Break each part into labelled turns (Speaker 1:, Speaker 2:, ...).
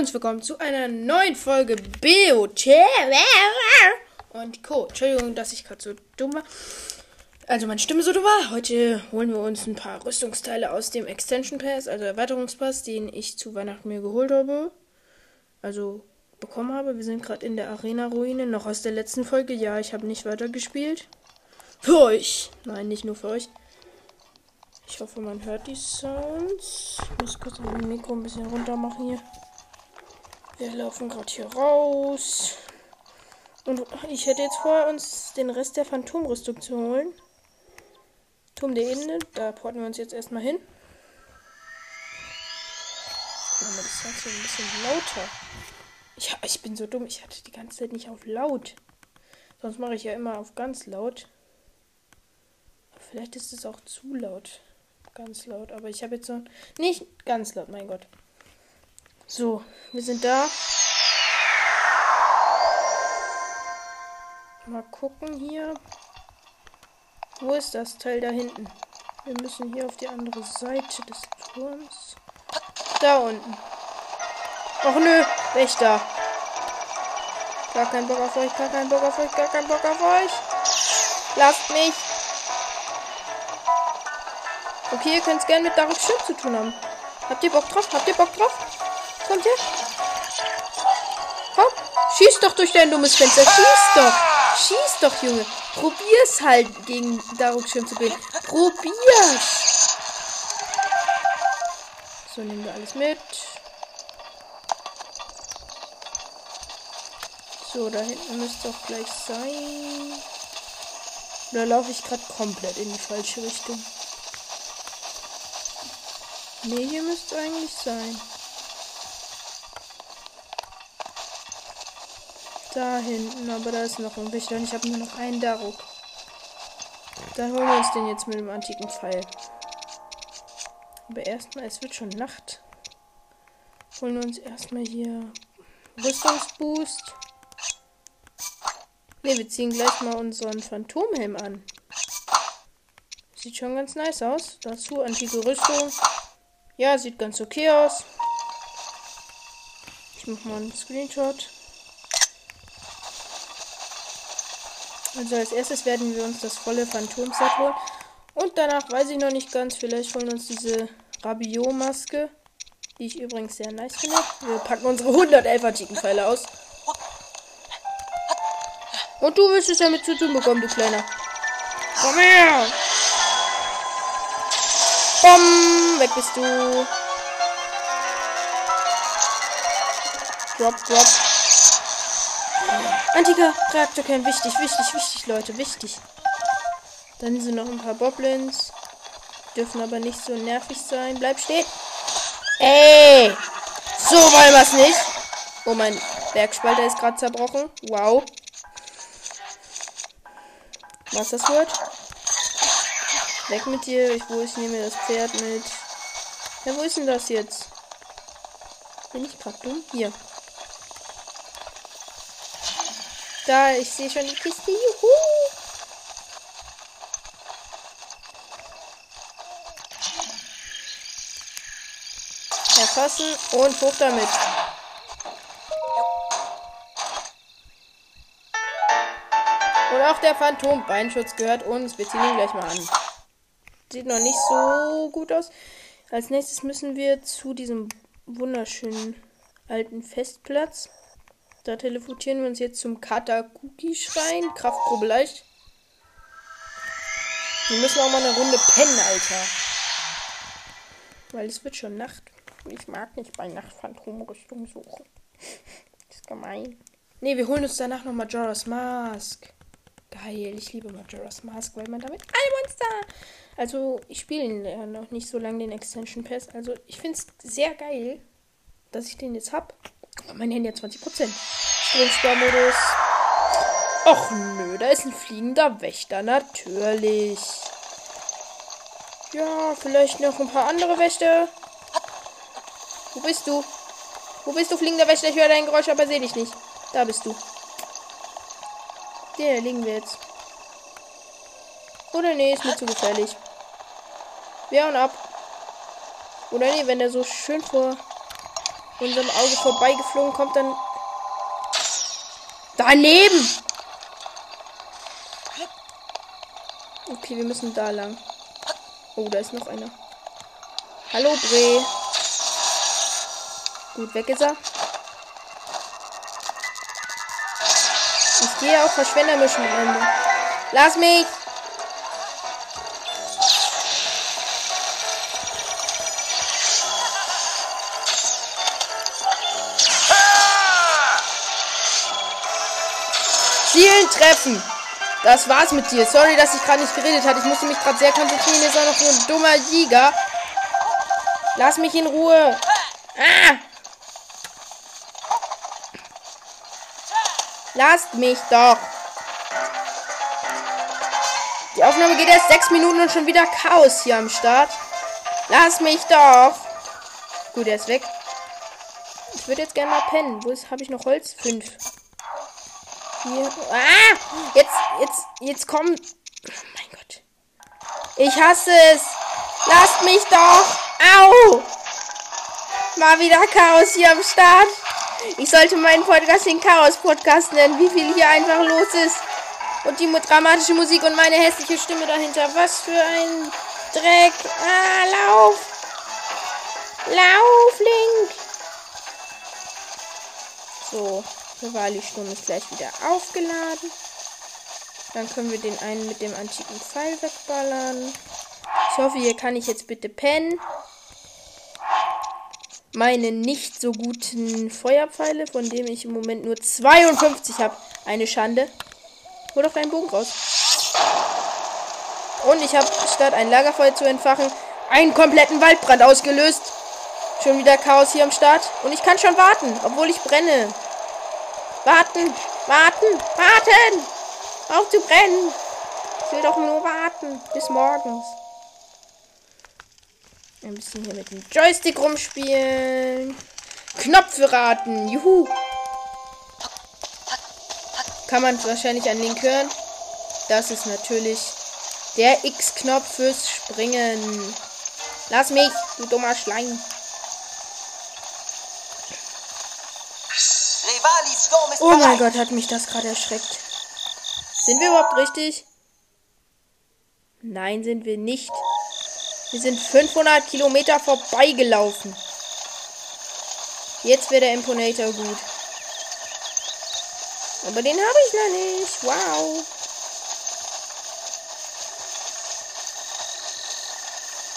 Speaker 1: herzlich willkommen zu einer neuen Folge BOT und Co. Entschuldigung, dass ich gerade so dumm war. Also meine Stimme so dumm war. Heute holen wir uns ein paar Rüstungsteile aus dem Extension Pass, also Erweiterungspass, den ich zu Weihnachten mir geholt habe. Also bekommen habe. Wir sind gerade in der Arena-Ruine, noch aus der letzten Folge. Ja, ich habe nicht weitergespielt. Für euch. Nein, nicht nur für euch. Ich hoffe, man hört die Sounds. Ich muss kurz mein Mikro ein bisschen runter machen hier. Wir laufen gerade hier raus. Und ich hätte jetzt vor, uns den Rest der Phantomrüstung zu holen. Turm der Ebene, da porten wir uns jetzt erstmal hin. Machen wir das Ganze ein bisschen lauter. Ich, ich bin so dumm, ich hatte die ganze Zeit nicht auf laut. Sonst mache ich ja immer auf ganz laut. Vielleicht ist es auch zu laut ganz laut, aber ich habe jetzt so nicht ganz laut, mein Gott. So, wir sind da. Mal gucken hier. Wo ist das Teil da hinten? Wir müssen hier auf die andere Seite des Turms. Da unten. Och nö, Wächter. Gar kein Bock auf euch, gar kein Bock auf euch, gar kein Bock auf euch. Lasst mich. Okay, ihr könnt es gerne mit Dark Schiff zu tun haben. Habt ihr Bock drauf? Habt ihr Bock drauf? Kommt ihr? Komm, schieß doch durch dein dummes Fenster. Schieß doch. Schieß doch, Junge. Probier's halt gegen Daruk Schirm zu gehen. Probier's. So, nehmen wir alles mit. So, da hinten müsste auch gleich sein. Da laufe ich gerade komplett in die falsche Richtung. Nee, hier müsste eigentlich sein. Da hinten, aber da ist noch ein Wächter und ich habe nur noch einen Daruk. Dann holen wir uns den jetzt mit dem antiken Pfeil. Aber erstmal, es wird schon Nacht. Holen wir uns erstmal hier Rüstungsboost. Ne, wir ziehen gleich mal unseren Phantomhelm an. Sieht schon ganz nice aus. Dazu antike Rüstung. Ja, sieht ganz okay aus. Ich mache mal einen Screenshot. Also als erstes werden wir uns das volle Phantomset holen. Und danach weiß ich noch nicht ganz, vielleicht holen uns diese Rabiot-Maske. Die ich übrigens sehr nice finde. Wir packen unsere 111 antiken Pfeile aus. Und du willst es damit zu tun bekommen, du Kleiner. Komm her! Bom, weg bist du. Drop, drop. Antiker Reaktorkern, wichtig, wichtig, wichtig, Leute, wichtig. Dann sind noch ein paar Boblins. Dürfen aber nicht so nervig sein. Bleib stehen. Ey! So wollen wir es nicht. Oh, mein Bergspalter ist gerade zerbrochen. Wow. Was das wird? Weg mit dir. Ich, wo ich nehme das Pferd mit. Ja, wo ist denn das jetzt? Bin ich gerade dumm? Hier. Da, ich sehe schon die Kiste. Juhu! Erfassen und hoch damit. Und auch der Phantom-Beinschutz gehört uns. Wir ziehen ihn gleich mal an. Sieht noch nicht so gut aus. Als nächstes müssen wir zu diesem wunderschönen alten Festplatz. Da teleportieren wir uns jetzt zum Katakuki-Schrein. Kraftprobe leicht. Wir müssen auch mal eine Runde pennen, Alter. Weil es wird schon Nacht. Ich mag nicht bei Nacht Phantomrüstung suchen. Ist gemein. Ne, wir holen uns danach noch Majora's Mask. Geil, ich liebe Majora's Mask, weil man damit alle Monster. Also, ich spiele ja noch nicht so lange den Extension Pass. Also, ich finde es sehr geil, dass ich den jetzt habe. Mein Handy hat 20%. Stromsparmodus. Och nö, da ist ein fliegender Wächter, natürlich. Ja, vielleicht noch ein paar andere Wächter. Wo bist du? Wo bist du, fliegender Wächter? Ich höre dein Geräusch, aber sehe dich nicht. Da bist du. Der liegen wir jetzt. Oder nee, ist mir zu gefährlich. Wir hauen ab. Oder nee, wenn der so schön vor unserem Auge vorbeigeflogen, kommt dann daneben. Okay, wir müssen da lang. Oh, da ist noch einer. Hallo, Bre. Gut, weg ist er. Ich gehe auf Verschwendermischen. Lass mich! Treffen! Das war's mit dir. Sorry, dass ich gerade nicht geredet habe. Ich musste mich gerade sehr konzentrieren. Ihr seid noch so ein dummer Jäger. Lass mich in Ruhe. Ah! Lasst mich doch. Die Aufnahme geht erst sechs Minuten und schon wieder Chaos hier am Start. Lass mich doch. Gut, er ist weg. Ich würde jetzt gerne mal pennen. Wo habe ich noch Holz? Fünf. Hier. Ah! Jetzt, jetzt, jetzt komm. Oh mein Gott. Ich hasse es. Lasst mich doch. Au! Mal wieder Chaos hier am Start. Ich sollte meinen Podcast den Chaos-Podcast nennen, wie viel hier einfach los ist. Und die dramatische Musik und meine hässliche Stimme dahinter. Was für ein Dreck. Ah, lauf. Lauf, Link. So. Rivali-Sturm ist gleich wieder aufgeladen. Dann können wir den einen mit dem antiken Pfeil wegballern. Ich hoffe, hier kann ich jetzt bitte pennen. Meine nicht so guten Feuerpfeile, von denen ich im Moment nur 52 habe. Eine Schande. Hol doch deinen Bogen raus. Und ich habe, statt ein Lagerfeuer zu entfachen, einen kompletten Waldbrand ausgelöst. Schon wieder Chaos hier am Start. Und ich kann schon warten, obwohl ich brenne. Warten, warten, warten! Auf zu brennen! Ich will doch nur warten bis morgens. Ein bisschen hier mit dem Joystick rumspielen. Knopfe raten. Juhu. Kann man wahrscheinlich an Link hören. Das ist natürlich der X-Knopf fürs Springen. Lass mich, du dummer Schleim. Oh mein Gott, hat mich das gerade erschreckt. Sind wir überhaupt richtig? Nein, sind wir nicht. Wir sind 500 Kilometer vorbeigelaufen. Jetzt wäre der Imponator gut. Aber den habe ich noch nicht. Wow.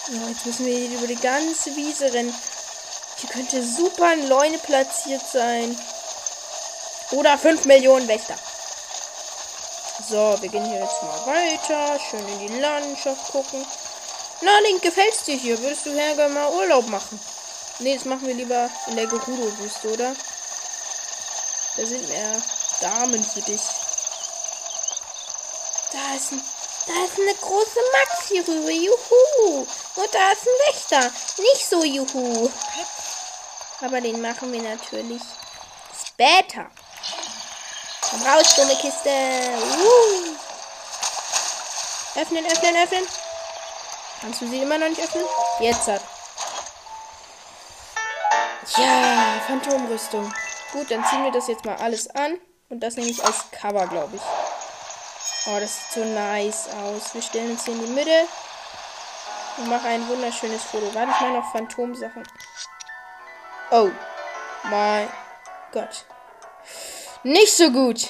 Speaker 1: Oh, jetzt müssen wir über die ganze Wiese rennen. Hier könnte super ein Leune platziert sein. Oder 5 Millionen Wächter. So, wir gehen hier jetzt mal weiter. Schön in die Landschaft gucken. Na, Link, gefällt's dir hier? Würdest du gerne mal Urlaub machen? Ne, das machen wir lieber in der Gerudo-Wüste, oder? Da sind mehr Damen für dich. Da ist, ein, da ist eine große Max hier rüber. Juhu. Und da ist ein Wächter. Nicht so juhu. Aber den machen wir natürlich später. Komm raus, dumme Kiste. Uh. Öffnen, öffnen, öffnen. Kannst du sie immer noch nicht öffnen? Jetzt hat. Ja, Phantomrüstung. Gut, dann ziehen wir das jetzt mal alles an. Und das nehme ich als Cover, glaube ich. Oh, das sieht so nice aus. Wir stellen uns hier in die Mitte. Und machen ein wunderschönes Foto. Warte ich mal noch Phantomsachen. Oh. Mein Gott. Nicht so gut.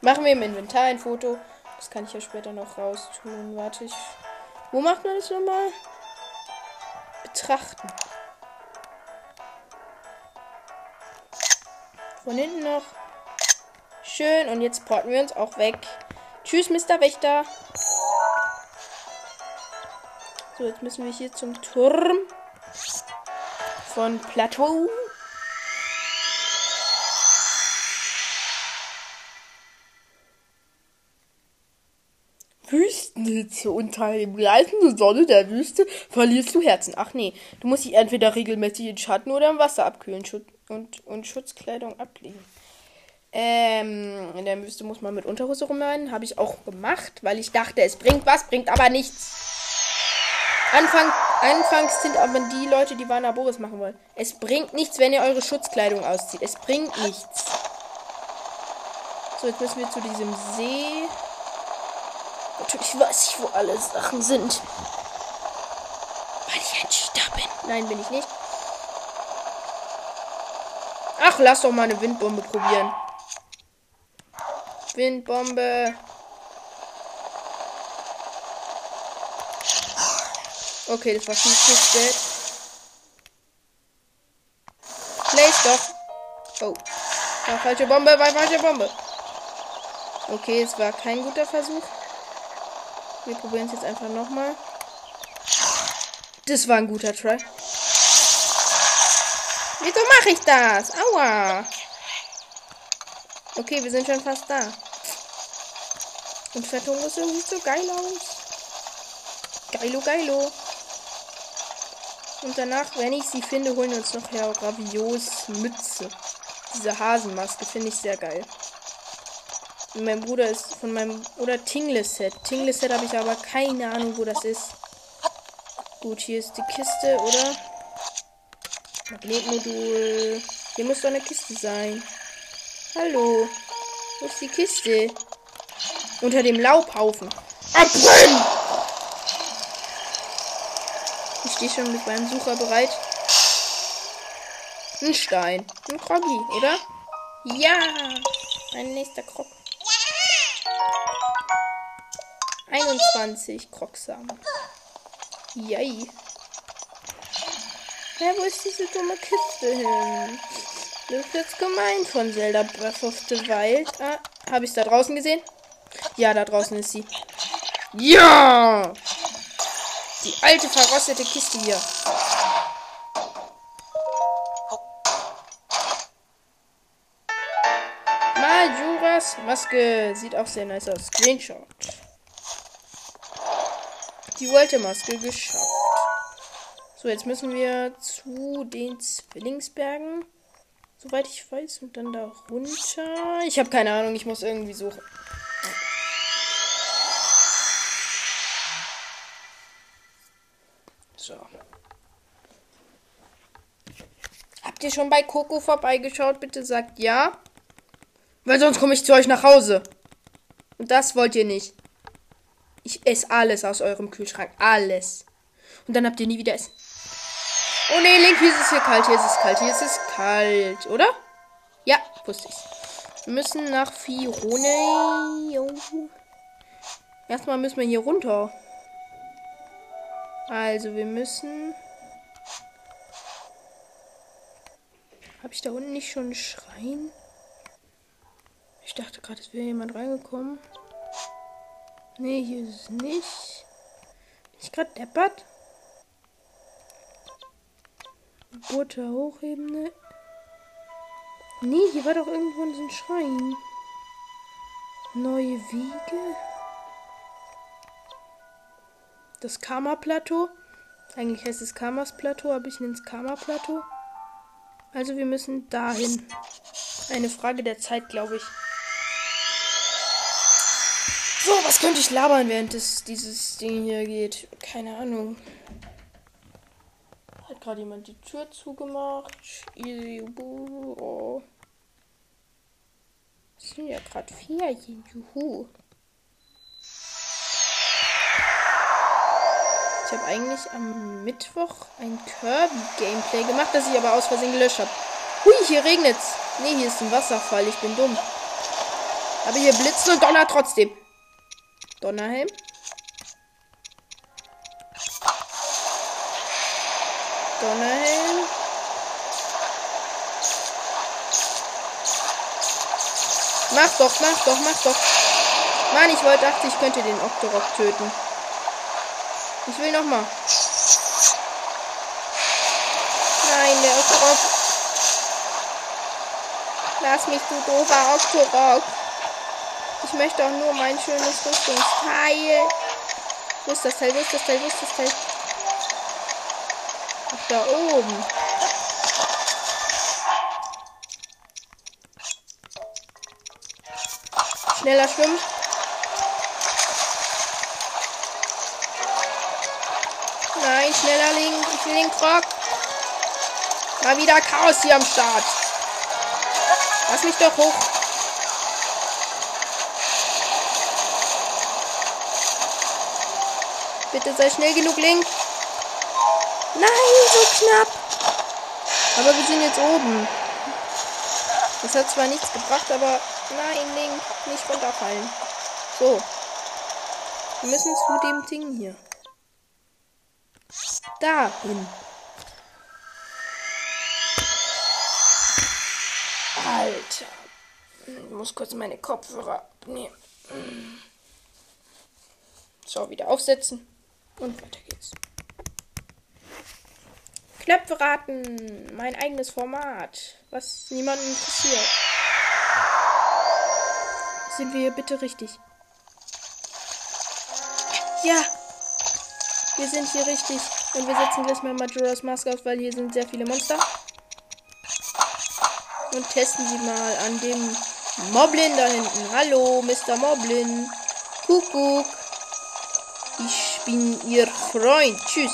Speaker 1: Machen wir im Inventar ein Foto. Das kann ich ja später noch raus tun. Warte, ich. Wo macht man das nochmal? Betrachten. Von hinten noch. Schön. Und jetzt porten wir uns auch weg. Tschüss, Mr. Wächter. So, jetzt müssen wir hier zum Turm von Plateau. Wüstenhitze unter dem gleißenden Sonne der Wüste verlierst du Herzen. Ach nee, du musst dich entweder regelmäßig in Schatten oder im Wasser abkühlen Schut und, und Schutzkleidung ablegen. Ähm, in der Wüste muss man mit Unterhose rumrennen. Habe ich auch gemacht, weil ich dachte, es bringt was, bringt aber nichts. Anfang, anfangs sind aber die Leute, die Warner machen wollen. Es bringt nichts, wenn ihr eure Schutzkleidung auszieht. Es bringt nichts. So, jetzt müssen wir zu diesem See. Natürlich weiß ich, wo alle Sachen sind. Weil ich ein Cheater bin. Nein, bin ich nicht. Ach, lass doch mal eine Windbombe probieren. Windbombe. Okay, das war viel zu spät. Place doch. Oh. War falsche Bombe, war falsche Bombe. Okay, es war kein guter Versuch. Wir probieren es jetzt einfach nochmal. Das war ein guter Try. Wieso mache ich das? Aua. Okay, wir sind schon fast da. Und Fettung ist irgendwie so geil aus. Geilo, geilo. Und danach, wenn ich sie finde, holen wir uns noch Herr Ravios Mütze. Diese Hasenmaske finde ich sehr geil. Mein Bruder ist von meinem. Oder Tingle-Set. Tingle-Set habe ich aber keine Ahnung, wo das ist. Gut, hier ist die Kiste, oder? Magnetmodul. Hier muss doch eine Kiste sein. Hallo. Wo ist die Kiste? Unter dem Laubhaufen. Abbrennen! Ich stehe schon mit meinem Sucher bereit. Ein Stein. Ein Kroggy, oder? Ja! Ein nächster Krog. 21 Krogsamen. Yay. Ja, wo ist diese dumme Kiste hin? Das ist jetzt gemein von Zelda Breath of the Wild. Ah, habe ich es da draußen gesehen? Ja, da draußen ist sie. Ja! Die alte verrostete Kiste hier. Majoras Maske sieht auch sehr nice aus. Screenshot. Die alte Maske geschafft. So, jetzt müssen wir zu den Zwillingsbergen. Soweit ich weiß. Und dann da runter. Ich habe keine Ahnung. Ich muss irgendwie suchen. So. Habt ihr schon bei Coco vorbeigeschaut? Bitte sagt ja. Weil sonst komme ich zu euch nach Hause. Und das wollt ihr nicht. Ich esse alles aus eurem Kühlschrank. Alles. Und dann habt ihr nie wieder Essen. Oh ne, Link, hier ist es hier kalt. Hier ist es kalt. Hier ist es kalt. Oder? Ja, wusste ich. Wir müssen nach Firone. Erstmal müssen wir hier runter. Also, wir müssen. Habe ich da unten nicht schon einen Schrein? Ich dachte gerade, es wäre jemand reingekommen. Nee, hier ist es nicht. Bin ich gerade deppert? Butter Hochebene. Nee, hier war doch irgendwo so ein Schrein. Neue Wiege. Das Karma-Plateau. Eigentlich heißt es Karmas-Plateau, aber ich nenne es Karma-Plateau. Also wir müssen dahin. Eine Frage der Zeit, glaube ich. So, was könnte ich labern, während es dieses Ding hier geht? Keine Ahnung. Hat gerade jemand die Tür zugemacht? Easy. Oh. Es sind ja gerade Ferien. Juhu. Ich habe eigentlich am Mittwoch ein Kirby-Gameplay gemacht, das ich aber aus Versehen gelöscht habe. Hui, hier regnet's. Nee, hier ist ein Wasserfall. Ich bin dumm. Aber hier blitzt und donnert trotzdem. Donnerhelm. Donnerhelm. Mach doch, mach doch, mach doch. Mann, ich wollte, dachte, ich könnte den Octorok töten. Ich will noch mal. Nein, der Octorok. Lass mich, du doofer Octorok. Ich möchte auch nur mein schönes Rüstungsteil. Wo ist das Teil? Wo ist das Teil? Wo ist das Teil? Ach, da oben. Schneller schwimmen. Nein, schneller Link. Ich will den Krog. Mal wieder Chaos hier am Start. Lass mich doch hoch. Bitte sei schnell genug, Link. Nein, so knapp. Aber wir sind jetzt oben. Das hat zwar nichts gebracht, aber nein, Link, nicht runterfallen. So. Wir müssen zu dem Ding hier. Dahin. Alter. Ich muss kurz meine Kopfhörer abnehmen. So, wieder aufsetzen. Und weiter geht's. Knöpfe raten. Mein eigenes Format. Was niemanden interessiert. Sind wir hier bitte richtig? Ja. Wir sind hier richtig. Und wir setzen gleich mal Majora's Mask auf, weil hier sind sehr viele Monster. Und testen sie mal an dem Moblin da hinten. Hallo, Mr. Moblin. Kuckuck. Ich bin Ihr Freund. Tschüss.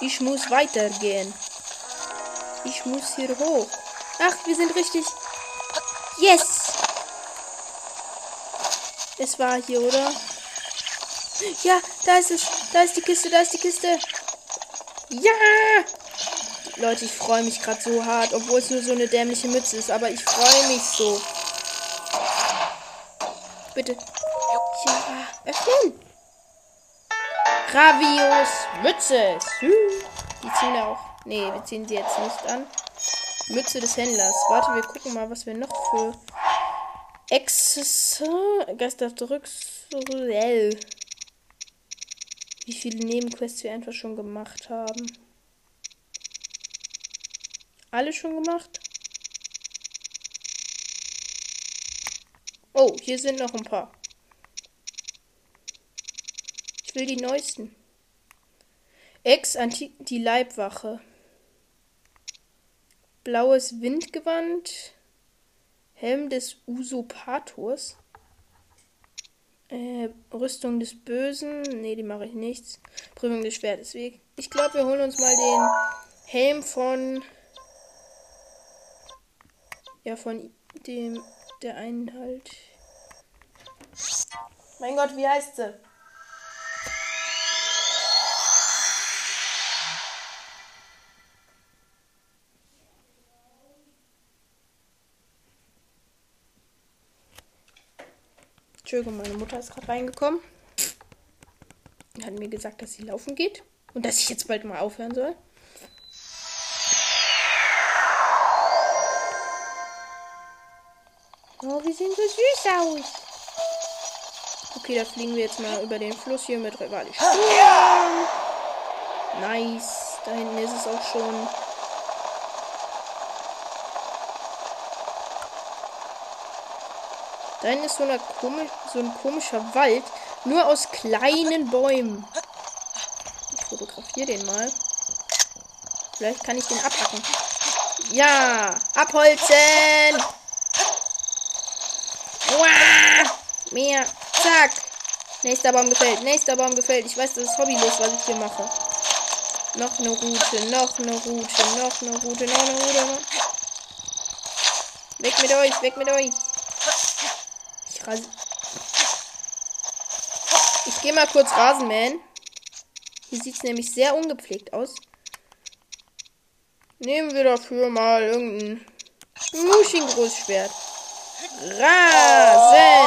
Speaker 1: Ich muss weitergehen. Ich muss hier hoch. Ach, wir sind richtig. Yes! Es war hier, oder? Ja, da ist es. Da ist die Kiste, da ist die Kiste. Ja! Leute, ich freue mich gerade so hart, obwohl es nur so eine dämliche Mütze ist, aber ich freue mich so. Bitte. Ja, öffnen. Ravios Mütze. Die ziehen auch. Nee, wir ziehen sie jetzt nicht an. Mütze des Händlers. Warte, wir gucken mal, was wir noch für zurück. Wie viele Nebenquests wir einfach schon gemacht haben. Alle schon gemacht? Oh, hier sind noch ein paar. Will die neuesten. Ex Antik die Leibwache. Blaues Windgewand. Helm des Usurpators. Äh, Rüstung des Bösen. Ne, die mache ich nichts. Prüfung des Schwertes. Ich glaube, wir holen uns mal den Helm von. Ja, von dem. Der einen halt. Mein Gott, wie heißt sie? Entschuldigung, meine Mutter ist gerade reingekommen. Und hat mir gesagt, dass sie laufen geht. Und dass ich jetzt bald mal aufhören soll. Oh, wir sehen so süß aus. Okay, da fliegen wir jetzt mal über den Fluss hier mit Rivalisch. Nice. Da hinten ist es auch schon. Da hinten ist so, eine komisch, so ein komischer Wald. Nur aus kleinen Bäumen. Ich fotografiere den mal. Vielleicht kann ich den abhacken. Ja, abholzen. Mehr. Zack. Nächster Baum gefällt. Nächster Baum gefällt. Ich weiß, das ist hobbylos, was ich hier mache. Noch eine Route, noch eine Route, noch eine Route, noch eine Route. Weg mit euch, weg mit euch. Ich ras Ich gehe mal kurz Rasenmähen. Hier sieht es nämlich sehr ungepflegt aus. Nehmen wir dafür mal irgendein Mushin-Großschwert. Rasenmähen.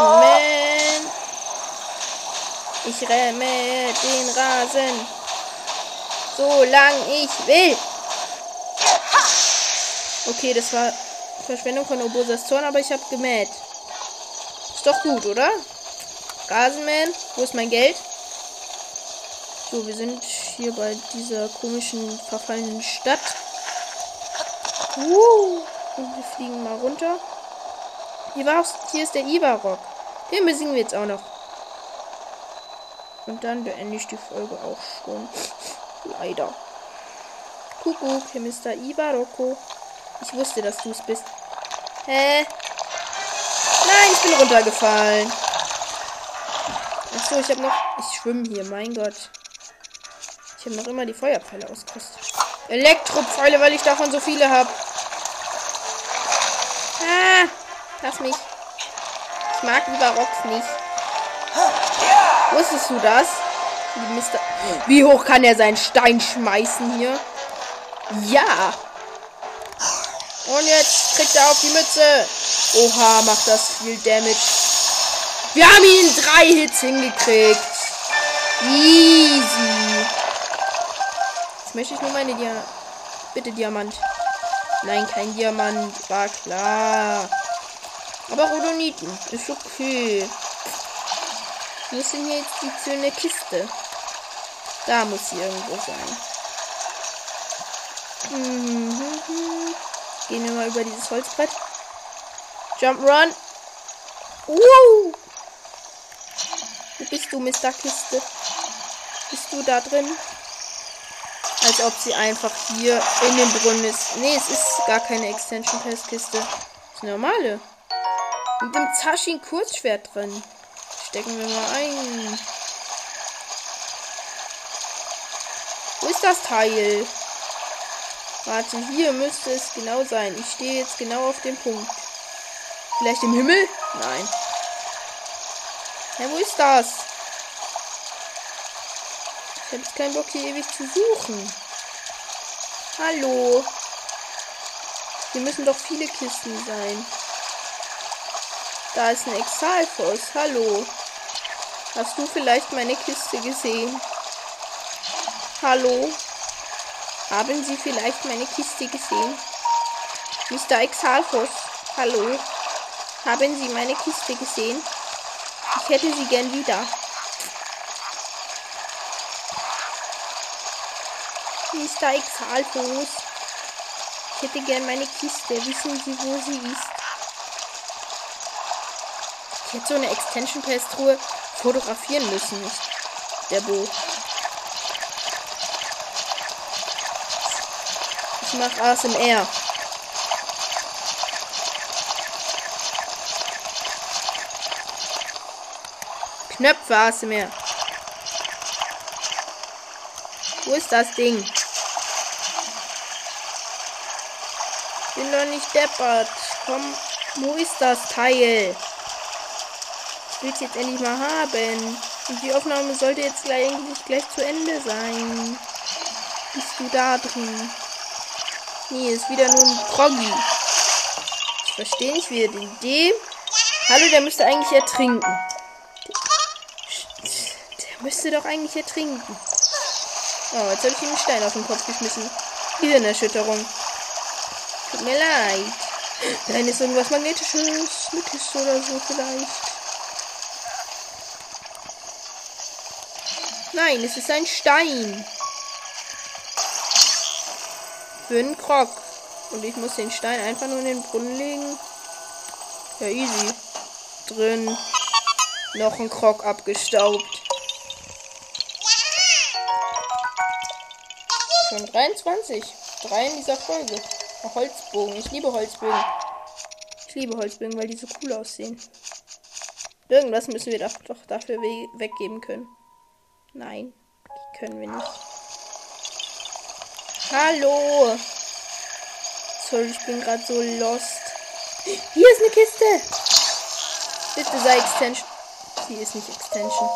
Speaker 1: Ich remme den Rasen. So lang ich will. Okay, das war Verschwendung von Obosas Zorn, aber ich habe gemäht. Doch gut, oder? Rasenman, wo ist mein Geld? So, wir sind hier bei dieser komischen, verfallenen Stadt. Uh, und wir fliegen mal runter. Hier, war's, hier ist der Ivarok. Den besiegen wir jetzt auch noch. Und dann beende ich die Folge auch schon. Leider. Kuckuck, hier Mr. Ibaroko. Ich wusste, dass du es bist. Hä? Nein, ich bin Ich habe noch immer die Feuerpfeile ausgerüstet. Elektropfeile, weil ich davon so viele habe. Ah, lass mich. Ich mag lieber Rocks nicht. Wusstest du das? Mister Wie hoch kann er seinen Stein schmeißen hier? Ja. Und jetzt kriegt er auf die Mütze. Oha, macht das viel Damage. Wir haben ihn drei Hits hingekriegt. Easy. Jetzt möchte ich nur meine Dia Bitte Diamant. Nein, kein Diamant. War klar. Aber Rodoniten. Ist okay. Wo denn hier jetzt die schöne Kiste? Da muss sie irgendwo sein. Mhm. Gehen wir mal über dieses Holzbrett. Jump Run. Uh. Wo bist du, Mr. Kiste? Bist du da drin? Als ob sie einfach hier in dem Brunnen ist. Nee, es ist gar keine Extension Pass Kiste. Das ist normale. Mit dem Zaschin Kurzschwert drin. Stecken wir mal ein. Wo ist das Teil? Warte, hier müsste es genau sein. Ich stehe jetzt genau auf dem Punkt. Vielleicht im Himmel? Nein. Ja, wo ist das? Ich habe jetzt keinen Bock, hier ewig zu suchen. Hallo. Hier müssen doch viele Kisten sein. Da ist ein Exalfos. Hallo. Hast du vielleicht meine Kiste gesehen? Hallo? Haben Sie vielleicht meine Kiste gesehen? Mr. Exalfos. Hallo? Haben Sie meine Kiste gesehen? Ich hätte sie gern wieder. Mr. Exalfos. Ich hätte gern meine Kiste. Wissen Sie, wo sie ist? Ich hätte so eine Extension Pass Truhe fotografieren müssen. Der Bo. Ich mach ASMR. Knöpfe ASMR. Wo ist das Ding? Bin doch nicht deppert. Komm, wo ist das Teil? Ich will es jetzt endlich mal haben. Und die Aufnahme sollte jetzt gleich, eigentlich gleich zu Ende sein. Bist du da drin? Nee, ist wieder nur ein Proggy. Ich verstehe nicht, wie er den dem. Hallo, der müsste eigentlich ertrinken. Der müsste doch eigentlich ertrinken. Oh, jetzt habe ich ihm einen Stein auf den Kopf geschmissen. Hirnerschütterung. Tut mir leid. Nein, ist irgendwas Magnetisches. Eine Kiste oder so vielleicht. Nein, es ist ein Stein. Für einen Krog. Und ich muss den Stein einfach nur in den Brunnen legen. Ja, easy. Drin. Noch ein Krog abgestaubt. Schon 23. Drei in dieser Folge. Holzbogen. Ich liebe Holzbögen. Ich liebe Holzbögen, weil die so cool aussehen. Irgendwas müssen wir doch, doch dafür we weggeben können. Nein, die können wir nicht. Hallo! Sorry, ich bin gerade so lost. Hier ist eine Kiste! Bitte sei Extension. Die ist nicht Extension.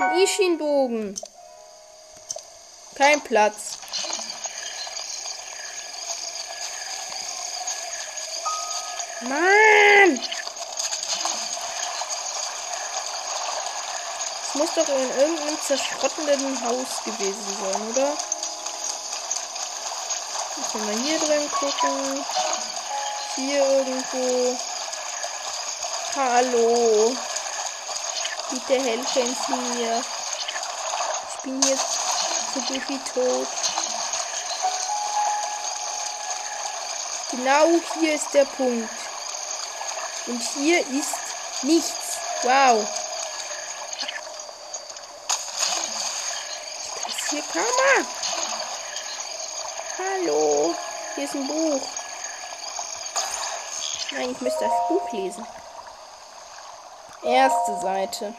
Speaker 1: Ein Ishin-Bogen. Kein Platz. Mann! Es muss doch in irgendeinem zerschrottenden Haus gewesen sein, oder? Müssen wir hier drin gucken. Hier irgendwo. Hallo. Bitte helfen Sie mir. Ich bin jetzt gut wie tot. Genau hier ist der Punkt. Und hier ist nichts. Wow. Das hier kann man. Hallo. Hier ist ein Buch. Nein, ich müsste das Buch lesen. Erste Seite.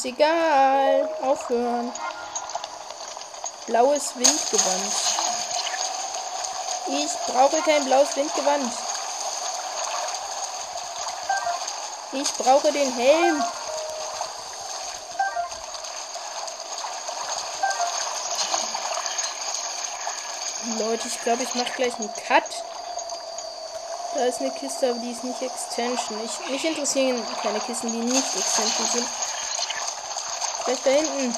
Speaker 1: Uns egal. Aufhören. Blaues Windgewand. Ich brauche kein blaues Windgewand. Ich brauche den Helm. Leute, ich glaube, ich mache gleich einen Cut. Da ist eine Kiste, aber die ist nicht Extension. Ich, mich interessieren keine Kisten, die nicht Extension sind. Vielleicht da hinten.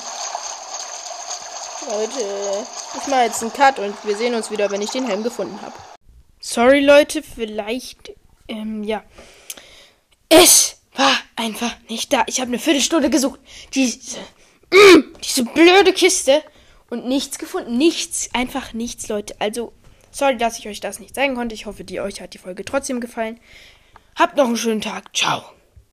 Speaker 1: Leute, ich mache jetzt einen Cut und wir sehen uns wieder, wenn ich den Helm gefunden habe. Sorry, Leute, vielleicht, ähm, ja. Es war einfach nicht da. Ich habe eine Viertelstunde gesucht. Diese, mm, diese blöde Kiste und nichts gefunden. Nichts, einfach nichts, Leute. Also, sorry, dass ich euch das nicht zeigen konnte. Ich hoffe, die euch hat die Folge trotzdem gefallen. Habt noch einen schönen Tag. Ciao.